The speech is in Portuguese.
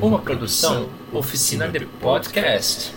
Uma produção, oficina de podcast.